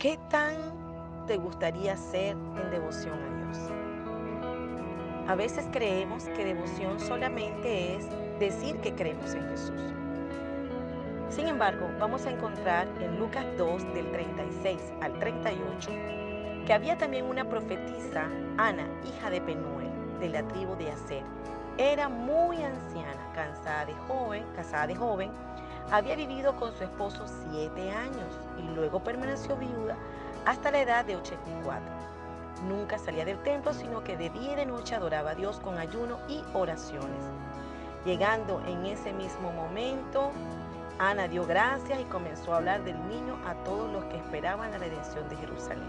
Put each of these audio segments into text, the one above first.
¿Qué tan te gustaría ser en devoción a Dios? A veces creemos que devoción solamente es decir que creemos en Jesús. Sin embargo, vamos a encontrar en Lucas 2 del 36 al 38 que había también una profetisa, Ana, hija de Penuel, de la tribu de Aser. Era muy anciana, cansada de joven, casada de joven, había vivido con su esposo siete años y luego permaneció viuda hasta la edad de 84. Nunca salía del templo, sino que de día y de noche adoraba a Dios con ayuno y oraciones. Llegando en ese mismo momento, Ana dio gracias y comenzó a hablar del niño a todos los que esperaban la redención de Jerusalén.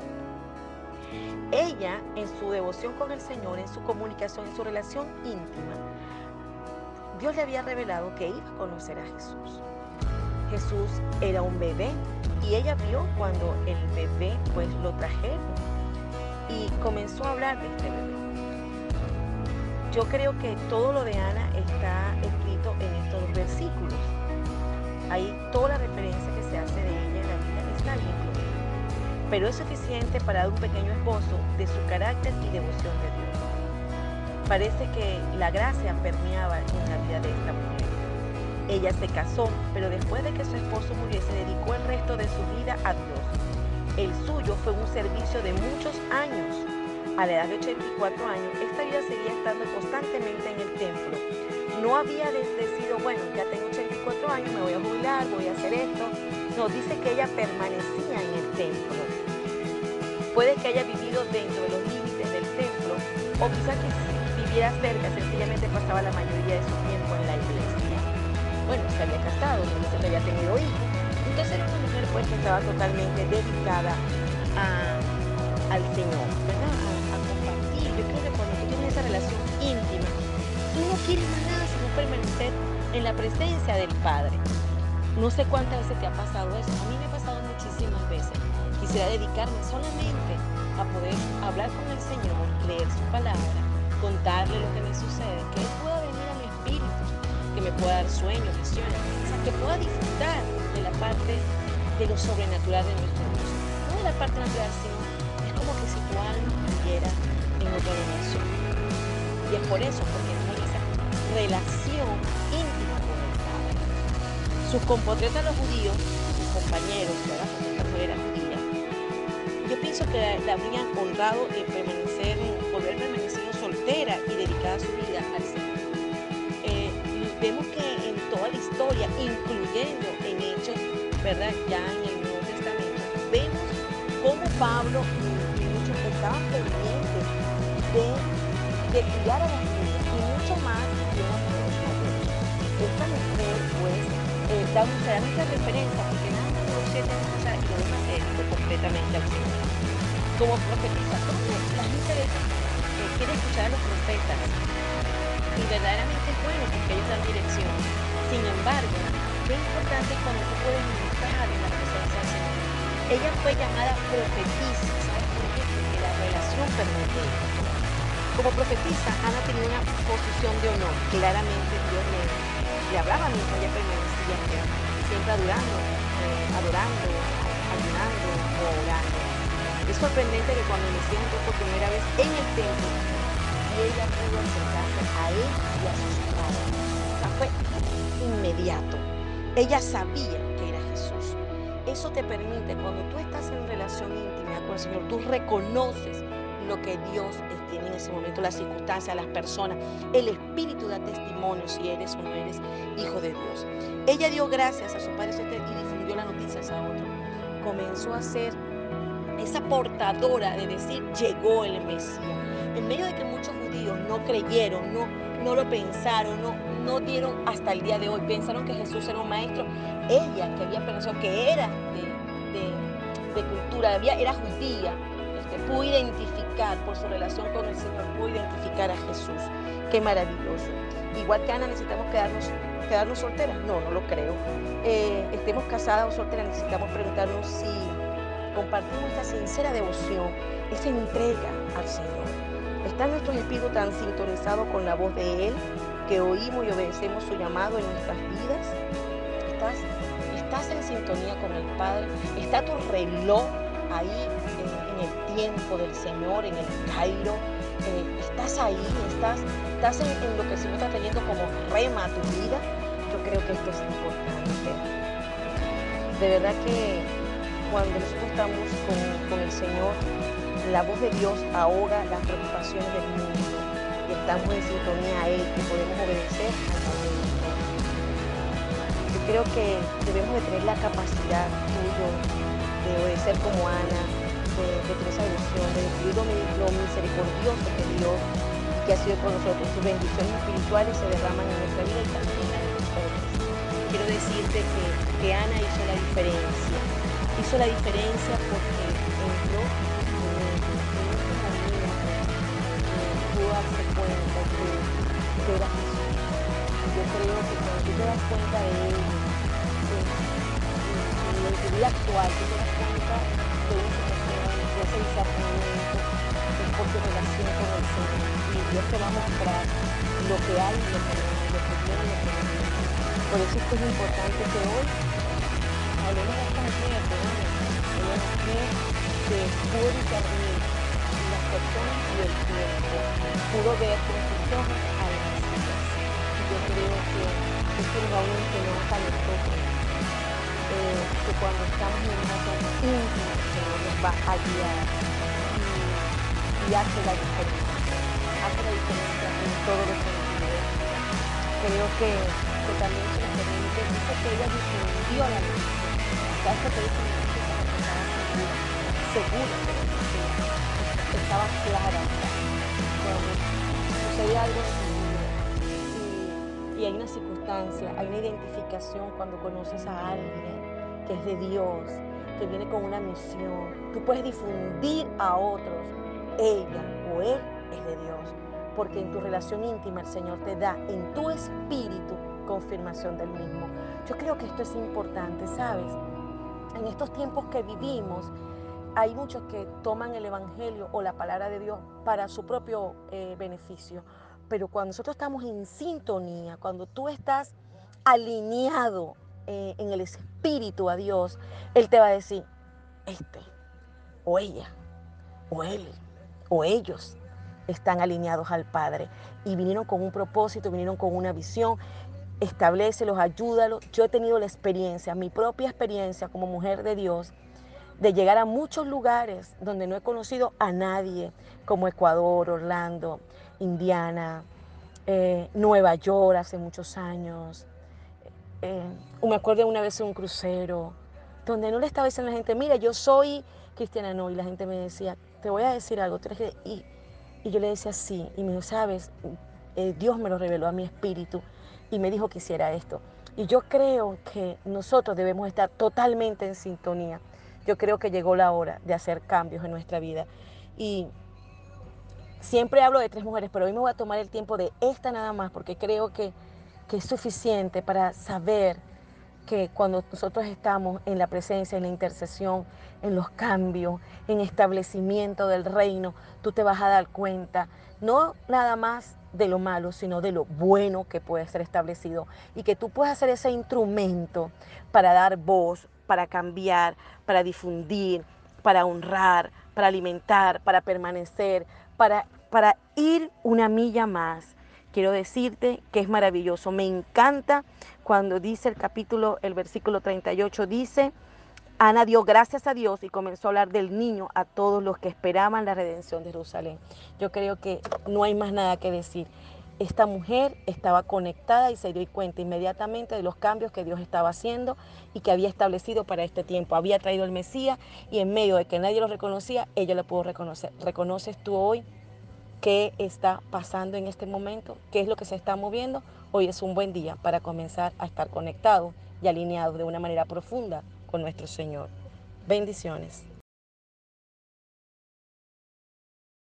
Ella, en su devoción con el Señor, en su comunicación, en su relación íntima, Dios le había revelado que iba a conocer a Jesús. Jesús era un bebé y ella vio cuando el bebé pues lo trajeron y comenzó a hablar de este bebé. Yo creo que todo lo de Ana está escrito en estos versículos. Ahí toda la referencia que se hace de ella en la Biblia está ahí pero es suficiente para dar un pequeño esbozo de su carácter y devoción de Dios. Parece que la gracia permeaba en la vida de esta mujer. Ella se casó, pero después de que su esposo murió se dedicó el resto de su vida a Dios. El suyo fue un servicio de muchos años. A la edad de 84 años, esta vida seguía estando constantemente en el templo. No había decidido, bueno, ya tengo 84 años, me voy a jubilar, voy a hacer esto. No, dice que ella permanecía en el templo. Puede que haya vivido dentro de los límites del templo o quizá que viviera cerca, sencillamente pasaba la mayoría de su tiempo en la iglesia. Bueno, se había casado, no había tenido hijos. Entonces era una mujer pues estaba totalmente dedicada al Señor, ¿verdad? A, compartir. Yo creo que cuando tú tienes esa relación íntima, tú no quieres más nada sino permanecer en la presencia del Padre. No sé cuántas veces te ha pasado eso. A mí me ha pasado muchísimas veces. Quisiera dedicarme solamente a poder hablar con el Señor, leer su palabra, contarle lo que me sucede, que Él pueda venir a mi espíritu, que me pueda dar sueños, visiones, o sea, que pueda disfrutar de la parte de lo sobrenatural de nuestro Dios. No de la parte natural, sino es como que si tu alma viviera en otra dimensión. Y es por eso, porque no hay esa relación íntima con el Padre. Sus compatriotas los judíos, sus compañeros, ¿verdad? esta judía, yo pienso que la, habrían honrado en permanecer, por haber permanecido soltera y dedicada su vida al Señor. Eh, vemos que en toda la historia, incluyendo en Hechos, ¿verdad? Ya en el Nuevo Testamento, vemos cómo Pablo y muchos estaban pendientes de, de cuidar a las niñas y mucho más de las mujeres Esta mujer, pues, eh, da, mucha referencia porque nada más siete años y se dedicó completamente al Señor como profetisa. La gente quiere escuchar a los profetas y verdaderamente es bueno porque ellos dan dirección. Sin embargo, qué importante es cuando tú puedes ministrar en la presencia del. Ella fue llamada profetisa, ¿sabes por qué? Porque la relación. Como profetisa, Ana tenía una posición de honor. Claramente Dios le, le hablaba mientras ella permanecía siempre adorando, eh, adorando, ayunando o orando. Es sorprendente que cuando me siento por primera vez en el templo, ella pudo acercarse a él y a sus padres. fue inmediato. Ella sabía que era Jesús. Eso te permite, cuando tú estás en relación íntima con el Señor, tú reconoces lo que Dios tiene en ese momento, las circunstancias, las personas. El Espíritu da testimonio si eres o no eres hijo de Dios. Ella dio gracias a su Padre y difundió las noticias a otro. Comenzó a ser esa portadora de decir llegó el Mesías. En medio de que muchos judíos no creyeron, no, no lo pensaron, no, no dieron hasta el día de hoy, pensaron que Jesús era un maestro, ella que había pensado que era de, cultura, había, era judía, este, pudo identificar por su relación con el Señor, pudo identificar a Jesús. Qué maravilloso. Igual que Ana necesitamos quedarnos, quedarnos solteras. No, no lo creo. Eh, estemos casadas o solteras, necesitamos preguntarnos si compartimos esta sincera devoción, esa entrega al Señor. ¿Está nuestro espíritu tan sintonizado con la voz de Él que oímos y obedecemos su llamado en nuestras vidas? ¿Estás, estás en sintonía con el Padre? ¿Está tu reloj ahí en, el tiempo del Señor, en el Cairo. Eh, estás ahí, estás, estás en, lo que el Señor está trayendo como rema a tu vida. Yo creo que esto es importante. De verdad que cuando nosotros estamos con, el Señor, la voz de Dios ahoga las preocupaciones del mundo y estamos en sintonía a Él, que podemos obedecer Yo creo que debemos de tener la capacidad tuyo de obedecer como Ana, de, tener esa devoción, de descubrir lo, misericordioso que Dios que ha sido con nosotros. Sus bendiciones espirituales se derraman en nuestra vida y también en la de nosotros. Quiero decirte que Ana hizo la diferencia. Hizo la diferencia porque entró darse cuenta que, era Jesús. Yo creo que cuando tú te das cuenta de él, en tu vida actual, tú te das cuenta de una situación, de ese discernimiento, es por tu relación con el Señor. Y Dios te va a mostrar lo que hay lo que no, lo que tiene lo que no Por eso es que es importante que hoy de una mujer que pudo discernir las personas y el tiempo. Pudo ver con sus ojos a las. Y yo creo que nos va a enseñar a nosotros eh, que cuando estamos en una zona íntima, Señor nos va a guiar y, y hace la diferencia. Hace la diferencia en todos los sentidos. Creo que, que también se permite, dice que ella difundió la luz. ¿Sabes qué te dice? Segura, segura estaba clara. Cuando sucede algo y, y hay una circunstancia, hay una identificación cuando conoces a alguien que es de Dios, que viene con una misión. Tú puedes difundir a otros, ella o él es de Dios, porque en tu relación íntima el Señor te da en tu espíritu confirmación del mismo. Yo creo que esto es importante, ¿sabes? En estos tiempos que vivimos, hay muchos que toman el Evangelio o la palabra de Dios para su propio eh, beneficio. Pero cuando nosotros estamos en sintonía, cuando tú estás alineado eh, en el espíritu a Dios, Él te va a decir, este, o ella, o él, o ellos están alineados al Padre y vinieron con un propósito, vinieron con una visión. Establecelos, ayúdalos. Yo he tenido la experiencia, mi propia experiencia como mujer de Dios, de llegar a muchos lugares donde no he conocido a nadie, como Ecuador, Orlando, Indiana, eh, Nueva York hace muchos años. Eh, me acuerdo una vez en un crucero, donde no le estaba diciendo a la gente, mira, yo soy cristiana, no, y la gente me decía, te voy a decir algo, y, y yo le decía sí, y me dijo, sabes, eh, Dios me lo reveló a mi espíritu y me dijo que hiciera esto. Y yo creo que nosotros debemos estar totalmente en sintonía yo creo que llegó la hora de hacer cambios en nuestra vida. Y siempre hablo de tres mujeres, pero hoy me voy a tomar el tiempo de esta nada más, porque creo que, es suficiente para saber que cuando nosotros estamos en la presencia, en la intercesión, en los cambios, en establecimiento del reino, tú te vas a dar cuenta, no nada más de lo malo, sino de lo bueno que puede ser establecido y que tú puedes hacer ese instrumento para dar voz, para cambiar, para difundir, para honrar, para alimentar, para permanecer, para, para ir una milla más. Quiero decirte que es maravilloso. Me encanta cuando dice el capítulo, el versículo 38, dice, Ana dio gracias a Dios y comenzó a hablar del niño a todos los que esperaban la redención de Jerusalén. Yo creo que no hay más nada que decir esta mujer estaba conectada y se dio cuenta inmediatamente de los cambios que Dios estaba haciendo y que había establecido para este tiempo. Había traído el Mesías y en medio de que nadie lo reconocía, ella lo pudo reconocer. ¿Reconoces tú hoy qué está pasando en este momento? ¿Qué es lo que se está moviendo? Hoy es un buen día para comenzar a estar conectados y alineados de una manera profunda con nuestro Señor. Bendiciones.